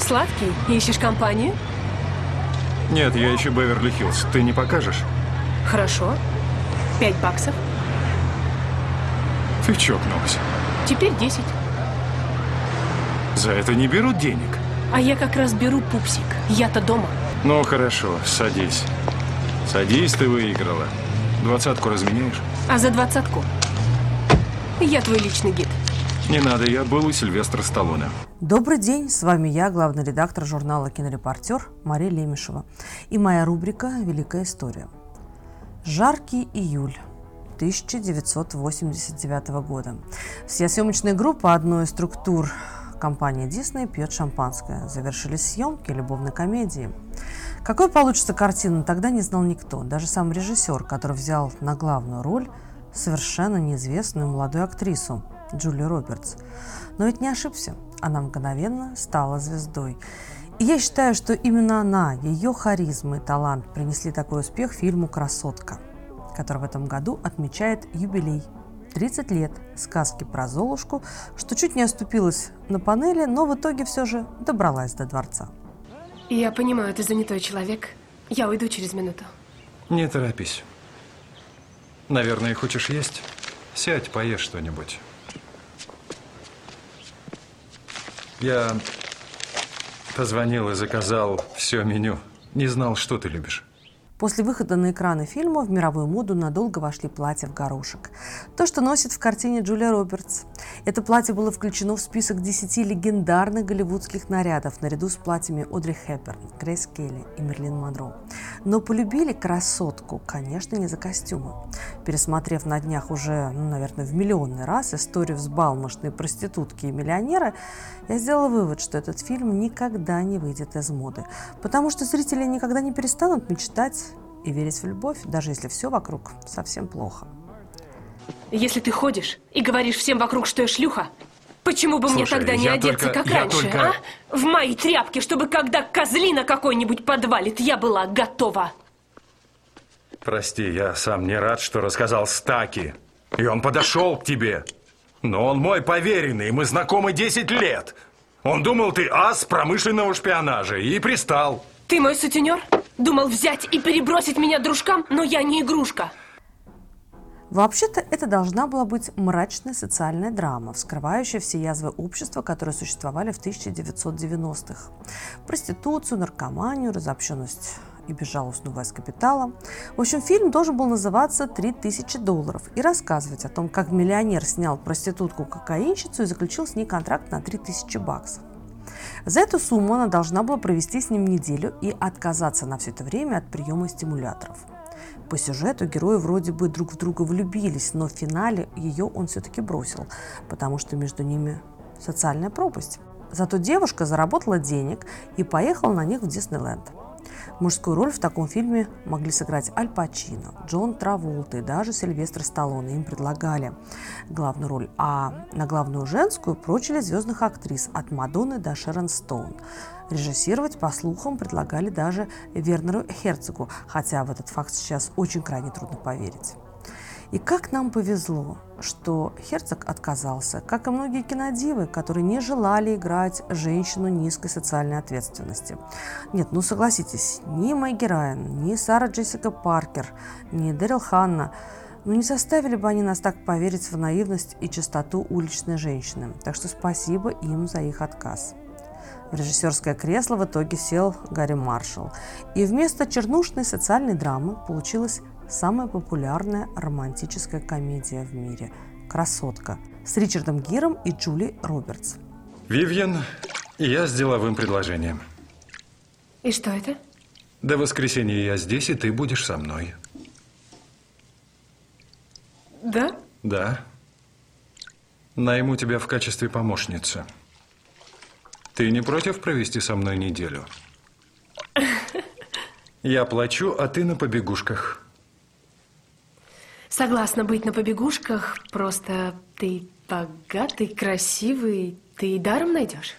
Сладкий? Ищешь компанию? Нет, я ищу Беверли-Хиллз. Ты не покажешь? Хорошо. Пять баксов. Ты чокнулась. Теперь десять. За это не берут денег. А я как раз беру пупсик. Я-то дома. Ну, хорошо, садись. Садись, ты выиграла. Двадцатку разменяешь? А за двадцатку? Я твой личный гид. Не надо, я был у Сильвестра Сталлоне. Добрый день, с вами я, главный редактор журнала «Кинорепортер» Мария Лемешева и моя рубрика «Великая история». Жаркий июль 1989 года. Вся съемочная группа одной из структур компании Дисней пьет шампанское. Завершились съемки любовной комедии. Какой получится картина, тогда не знал никто. Даже сам режиссер, который взял на главную роль совершенно неизвестную молодую актрису Джулию Робертс. Но ведь не ошибся. Она мгновенно стала звездой. И я считаю, что именно она, ее харизма и талант принесли такой успех фильму «Красотка», который в этом году отмечает юбилей 30 лет сказки про Золушку, что чуть не оступилась на панели, но в итоге все же добралась до дворца. Я понимаю, ты занятой человек. Я уйду через минуту. Не торопись. Наверное, хочешь есть? Сядь, поешь что-нибудь. Я позвонил и заказал все меню. Не знал, что ты любишь. После выхода на экраны фильма в мировую моду надолго вошли платья в горошек. То, что носит в картине Джулия Робертс. Это платье было включено в список 10 легендарных голливудских нарядов наряду с платьями Одри Хепберн, Грейс Келли и Мерлин Монро. Но полюбили красотку, конечно, не за костюмы. Пересмотрев на днях уже, ну, наверное, в миллионный раз историю взбалмошной проститутки и миллионера, я сделала вывод, что этот фильм никогда не выйдет из моды. Потому что зрители никогда не перестанут мечтать и верить в любовь, даже если все вокруг совсем плохо. Если ты ходишь и говоришь всем вокруг, что я шлюха, почему бы мне Слушай, тогда не одеться, только- как раньше, только- а? В мои тряпки, чтобы когда козлина какой-нибудь подвалит, я была готова. Прости, я сам не рад, что рассказал Стаки. И он подошел к тебе. Но он мой поверенный, мы знакомы 10 лет. Он думал, ты ас промышленного шпионажа и пристал. Ты мой сутенер? Думал взять и перебросить меня дружкам, но я не игрушка. Вообще-то это должна была быть мрачная социальная драма, вскрывающая все язвы общества, которые существовали в 1990-х. Проституцию, наркоманию, разобщенность и безжалостную власть капитала. В общем, фильм должен был называться «3000 долларов» и рассказывать о том, как миллионер снял проститутку-кокаинщицу и заключил с ней контракт на 3000 баксов. За эту сумму она должна была провести с ним неделю и отказаться на все это время от приема стимуляторов. По сюжету герои вроде бы друг в друга влюбились, но в финале ее он все-таки бросил, потому что между ними социальная пропасть. Зато девушка заработала денег и поехала на них в Диснейленд. Мужскую роль в таком фильме могли сыграть Аль Пачино, Джон Траволта и даже Сильвестр Сталлоне. Им предлагали главную роль. А на главную женскую прочили звездных актрис от Мадонны до Шерон Стоун. Режиссировать, по слухам, предлагали даже Вернеру Херцогу, хотя в этот факт сейчас очень крайне трудно поверить. И как нам повезло, что Херцог отказался, как и многие кинодивы, которые не желали играть женщину низкой социальной ответственности. Нет, ну согласитесь, ни Мэгги Райан, ни Сара Джессика Паркер, ни Дэрил Ханна ну не заставили бы они нас так поверить в наивность и чистоту уличной женщины. Так что спасибо им за их отказ. В режиссерское кресло в итоге сел Гарри Маршалл. И вместо чернушной социальной драмы получилась самая популярная романтическая комедия в мире «Красотка» с Ричардом Гиром и Джули Робертс. Вивьен, я с деловым предложением. И что это? До воскресенья я здесь, и ты будешь со мной. Да? Да. Найму тебя в качестве помощницы. Ты не против провести со мной неделю? Я плачу, а ты на побегушках. Согласна быть на побегушках, просто ты богатый, красивый, ты и даром найдешь.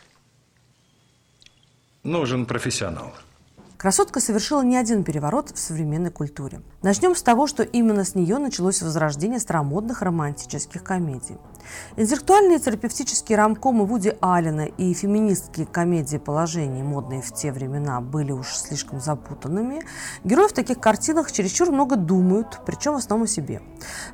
Нужен профессионал. Красотка совершила не один переворот в современной культуре. Начнем с того, что именно с нее началось возрождение старомодных романтических комедий. Интеллектуальные терапевтические рамкомы Вуди Аллена и феминистские комедии положений, модные в те времена, были уж слишком запутанными. Герои в таких картинах чересчур много думают, причем в основном о себе.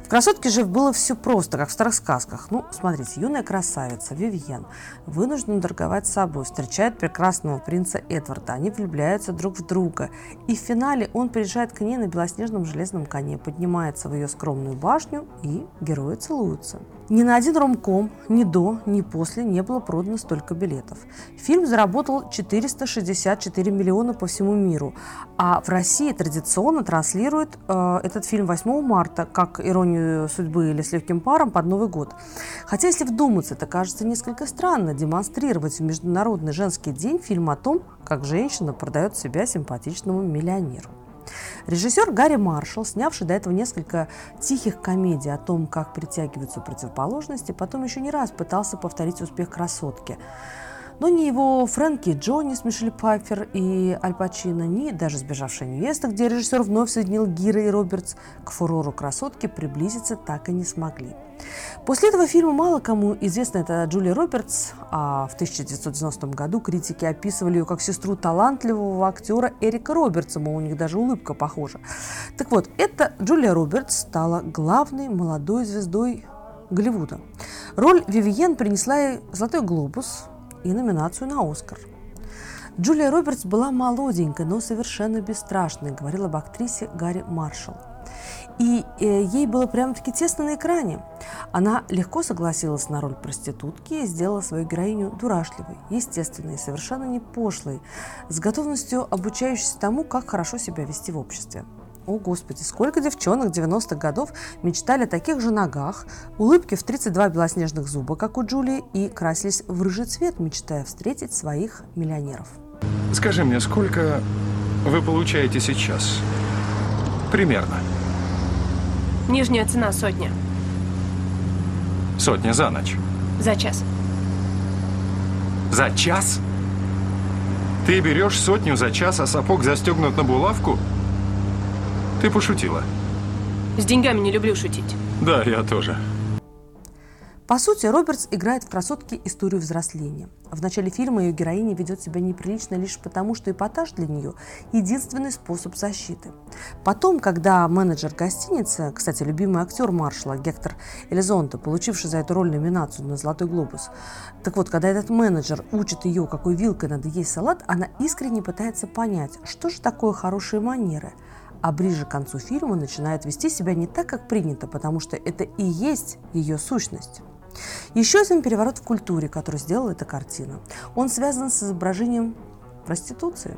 В «Красотке» же было все просто, как в старых сказках. Ну, смотрите, юная красавица Вивьен вынуждена торговать собой, встречает прекрасного принца Эдварда. Они влюбляются друг в друга. И в финале он приезжает к ней на белоснежном железном коне, поднимается в ее скромную башню, и герои целуются. Ни на один ромком ни до, ни после не было продано столько билетов. Фильм заработал 464 миллиона по всему миру, а в России традиционно транслируют э, этот фильм 8 марта, как «Иронию судьбы» или «С легким паром» под Новый год. Хотя, если вдуматься, это кажется несколько странно демонстрировать в Международный женский день фильм о том, как женщина продает себя симпатичному миллионеру. Режиссер Гарри Маршалл, снявший до этого несколько тихих комедий о том, как притягиваются противоположности, потом еще не раз пытался повторить успех «Красотки». Но ни его Фрэнки Джонни с Мишель Пайфер и Аль Пачино, ни даже «Сбежавшая невеста», где режиссер вновь соединил Гира и Робертс, к фурору красотки приблизиться так и не смогли. После этого фильма мало кому известна это Джулия Робертс, а в 1990 году критики описывали ее как сестру талантливого актера Эрика Робертса, мол, у них даже улыбка похожа. Так вот, эта Джулия Робертс стала главной молодой звездой Голливуда. Роль Вивиен принесла ей «Золотой глобус», и номинацию на «Оскар». Джулия Робертс была молоденькой, но совершенно бесстрашной, говорила об актрисе Гарри Маршалл. И э, ей было прямо-таки тесно на экране. Она легко согласилась на роль проститутки и сделала свою героиню дурашливой, естественной, совершенно не пошлой, с готовностью обучающейся тому, как хорошо себя вести в обществе. О, Господи, сколько девчонок 90-х годов мечтали о таких же ногах, улыбке в 32 белоснежных зуба, как у Джулии, и красились в рыжий цвет, мечтая встретить своих миллионеров. Скажи мне, сколько вы получаете сейчас? Примерно. Нижняя цена сотня. Сотня за ночь. За час. За час? Ты берешь сотню за час, а сапог застегнут на булавку? Ты пошутила. С деньгами не люблю шутить. Да, я тоже. По сути, Робертс играет в «Красотке» историю взросления. В начале фильма ее героиня ведет себя неприлично лишь потому, что эпатаж для нее – единственный способ защиты. Потом, когда менеджер гостиницы, кстати, любимый актер Маршала Гектор Элизонто, получивший за эту роль номинацию на «Золотой глобус», так вот, когда этот менеджер учит ее, какой вилкой надо есть салат, она искренне пытается понять, что же такое хорошие манеры – а ближе к концу фильма начинает вести себя не так, как принято, потому что это и есть ее сущность. Еще один переворот в культуре, который сделала эта картина. Он связан с изображением проституции.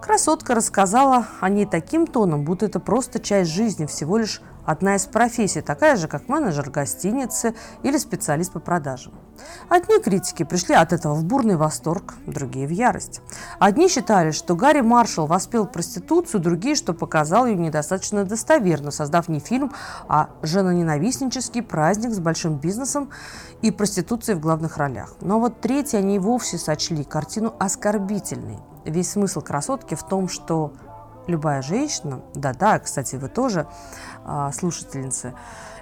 Красотка рассказала о ней таким тоном, будто это просто часть жизни, всего лишь одна из профессий, такая же, как менеджер гостиницы или специалист по продажам. Одни критики пришли от этого в бурный восторг, другие в ярость. Одни считали, что Гарри Маршалл воспел проституцию, другие, что показал ее недостаточно достоверно, создав не фильм, а женоненавистнический праздник с большим бизнесом и проституцией в главных ролях. Но вот третьи они вовсе сочли картину оскорбительной. Весь смысл «Красотки» в том, что любая женщина, да-да, кстати, вы тоже а, слушательницы,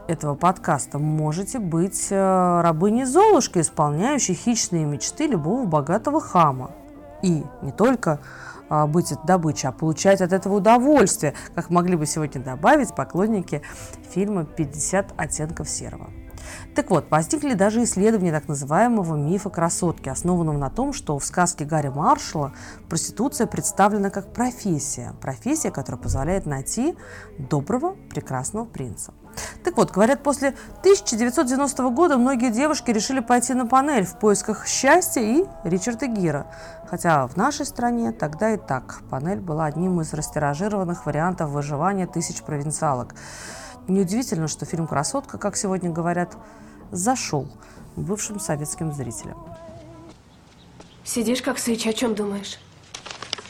этого подкаста можете быть э, рабыней Золушкой, исполняющей хищные мечты любого богатого хама. И не только а, быть от добычи, а получать от этого удовольствие, как могли бы сегодня добавить поклонники фильма «50 оттенков серого». Так вот, возникли даже исследования так называемого мифа красотки, основанного на том, что в сказке Гарри Маршалла проституция представлена как профессия. Профессия, которая позволяет найти доброго, прекрасного принца. Так вот, говорят, после 1990 года многие девушки решили пойти на панель в поисках счастья и Ричарда Гира. Хотя в нашей стране тогда и так панель была одним из растиражированных вариантов выживания тысяч провинциалок. Неудивительно, что фильм «Красотка», как сегодня говорят, зашел бывшим советским зрителям. Сидишь как сыч, о чем думаешь?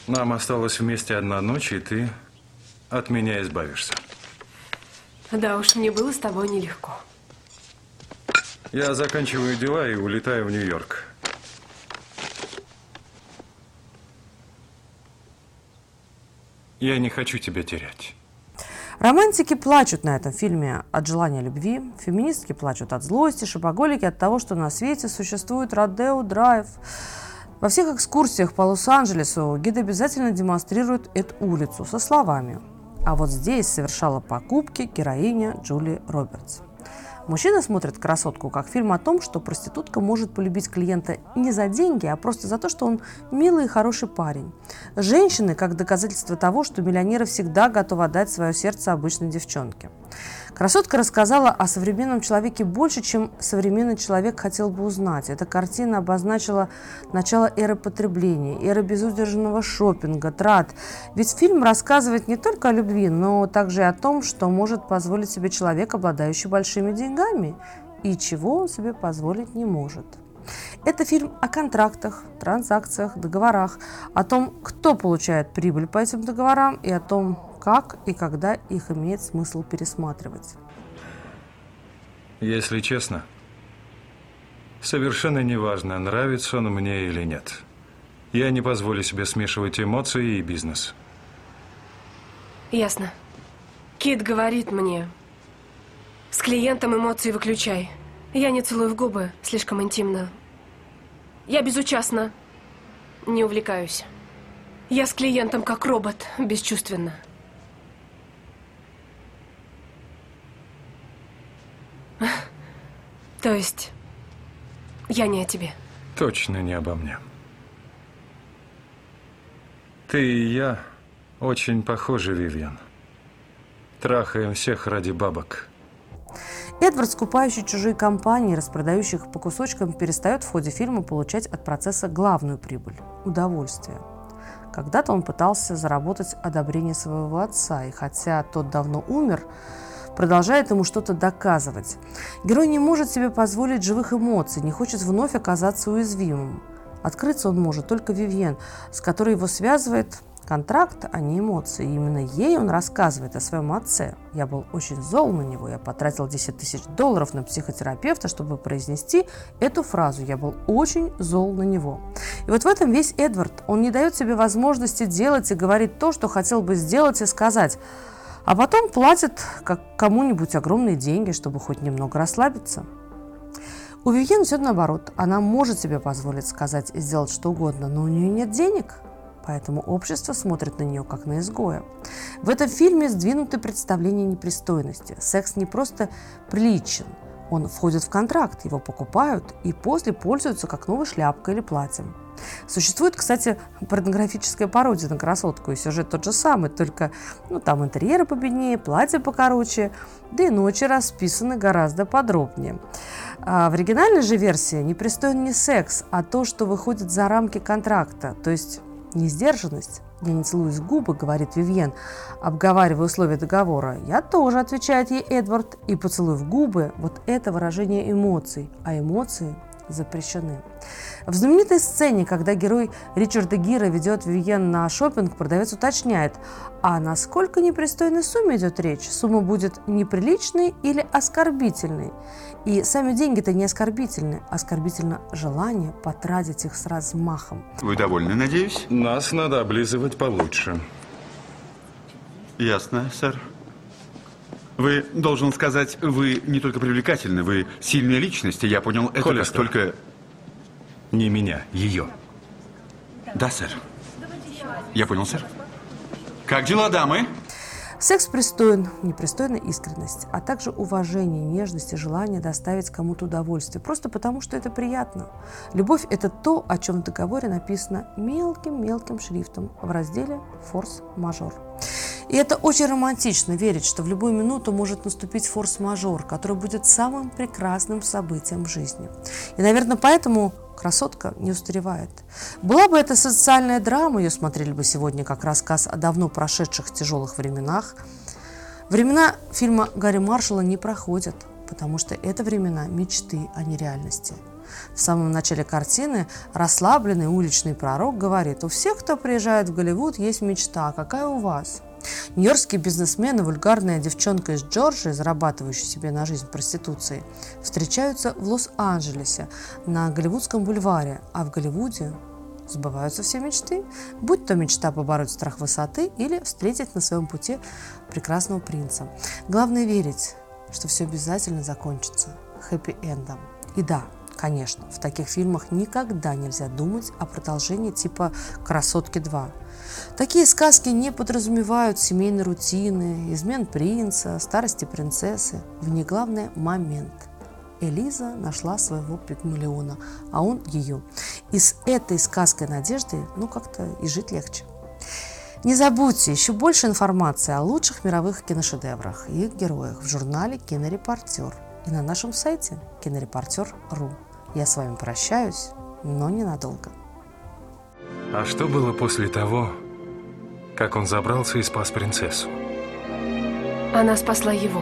Нам осталось вместе одна ночь, и ты от меня избавишься. Да уж, мне было с тобой нелегко. Я заканчиваю дела и улетаю в Нью-Йорк. Я не хочу тебя терять. Романтики плачут на этом фильме от желания любви, феминистки плачут от злости, шопоголики от того, что на свете существует Родео Драйв. Во всех экскурсиях по Лос-Анджелесу гид обязательно демонстрирует эту улицу со словами «А вот здесь совершала покупки героиня Джули Робертс». Мужчина смотрит «Красотку» как фильм о том, что проститутка может полюбить клиента не за деньги, а просто за то, что он милый и хороший парень. Женщины как доказательство того, что миллионеры всегда готовы отдать свое сердце обычной девчонке. Красотка рассказала о современном человеке больше, чем современный человек хотел бы узнать. Эта картина обозначила начало эры потребления, эры безудержного шопинга, трат. Ведь фильм рассказывает не только о любви, но также и о том, что может позволить себе человек, обладающий большими деньгами, и чего он себе позволить не может. Это фильм о контрактах, транзакциях, договорах, о том, кто получает прибыль по этим договорам и о том, как и когда их имеет смысл пересматривать. Если честно, совершенно неважно, нравится он мне или нет. Я не позволю себе смешивать эмоции и бизнес. Ясно. Кит говорит мне, с клиентом эмоции выключай. Я не целую в губы, слишком интимно. Я безучастна, не увлекаюсь. Я с клиентом как робот, бесчувственно. То есть, я не о тебе. Точно не обо мне. Ты и я очень похожи, Вивьен. Трахаем всех ради бабок. Эдвард, скупающий чужие компании, распродающих их по кусочкам, перестает в ходе фильма получать от процесса главную прибыль – удовольствие. Когда-то он пытался заработать одобрение своего отца, и хотя тот давно умер, продолжает ему что-то доказывать. Герой не может себе позволить живых эмоций, не хочет вновь оказаться уязвимым. Открыться он может только Вивьен, с которой его связывает контракт, а не эмоции. И именно ей он рассказывает о своем отце. Я был очень зол на него. Я потратил 10 тысяч долларов на психотерапевта, чтобы произнести эту фразу. Я был очень зол на него. И вот в этом весь Эдвард. Он не дает себе возможности делать и говорить то, что хотел бы сделать и сказать. А потом платит как кому-нибудь огромные деньги, чтобы хоть немного расслабиться. У Вивьен все наоборот. Она может себе позволить сказать и сделать что угодно, но у нее нет денег – поэтому общество смотрит на нее как на изгоя. В этом фильме сдвинуты представления непристойности. Секс не просто приличен, он входит в контракт, его покупают и после пользуются как новой шляпкой или платьем. Существует, кстати, порнографическая пародия на красотку, и сюжет тот же самый, только ну, там интерьеры победнее, платья покороче, да и ночи расписаны гораздо подробнее. А в оригинальной же версии непристойный не секс, а то, что выходит за рамки контракта, то есть Несдержанность. Я не целуюсь в губы, говорит Вивьен, обговаривая условия договора. Я тоже, отвечает ей Эдвард, и поцелуй в губы – вот это выражение эмоций, а эмоции запрещены. В знаменитой сцене, когда герой Ричарда Гира ведет Вивьен на шопинг, продавец уточняет, а на сколько непристойной сумме идет речь? Сумма будет неприличной или оскорбительной? И сами деньги-то не оскорбительны. Оскорбительно желание потратить их с размахом. Вы довольны, надеюсь? Нас надо облизывать получше. Ясно, сэр. Вы, должен сказать, вы не только привлекательны, вы сильная личность, и я понял, это Холлистер. настолько... Не меня, ее. Да, сэр. Я понял, сэр. Как дела, дамы? Секс пристоен, непристойна искренность, а также уважение, нежность и желание доставить кому-то удовольствие, просто потому что это приятно. Любовь – это то, о чем в договоре написано мелким-мелким шрифтом в разделе «Форс-мажор». И это очень романтично верить, что в любую минуту может наступить форс-мажор, который будет самым прекрасным событием в жизни. И, наверное, поэтому красотка не устаревает. Была бы это социальная драма, ее смотрели бы сегодня как рассказ о давно прошедших тяжелых временах. Времена фильма Гарри Маршалла не проходят, потому что это времена мечты, а не реальности. В самом начале картины расслабленный уличный пророк говорит, у всех, кто приезжает в Голливуд, есть мечта, какая у вас? Нью-Йоркский бизнесмен и вульгарная девчонка из Джорджии, зарабатывающая себе на жизнь проституцией, встречаются в Лос-Анджелесе на Голливудском бульваре, а в Голливуде сбываются все мечты, будь то мечта побороть страх высоты или встретить на своем пути прекрасного принца. Главное верить, что все обязательно закончится хэппи-эндом. И да, конечно, в таких фильмах никогда нельзя думать о продолжении типа «Красотки 2». Такие сказки не подразумевают семейной рутины, измен принца, старости принцессы. В ней главное – момент – Элиза нашла своего пигмалиона, а он ее. И с этой сказкой надежды, ну, как-то и жить легче. Не забудьте, еще больше информации о лучших мировых киношедеврах и их героях в журнале «Кинорепортер» и на нашем сайте кинорепортер.ру. Я с вами прощаюсь, но ненадолго. А что было после того, как он забрался и спас принцессу? Она спасла его.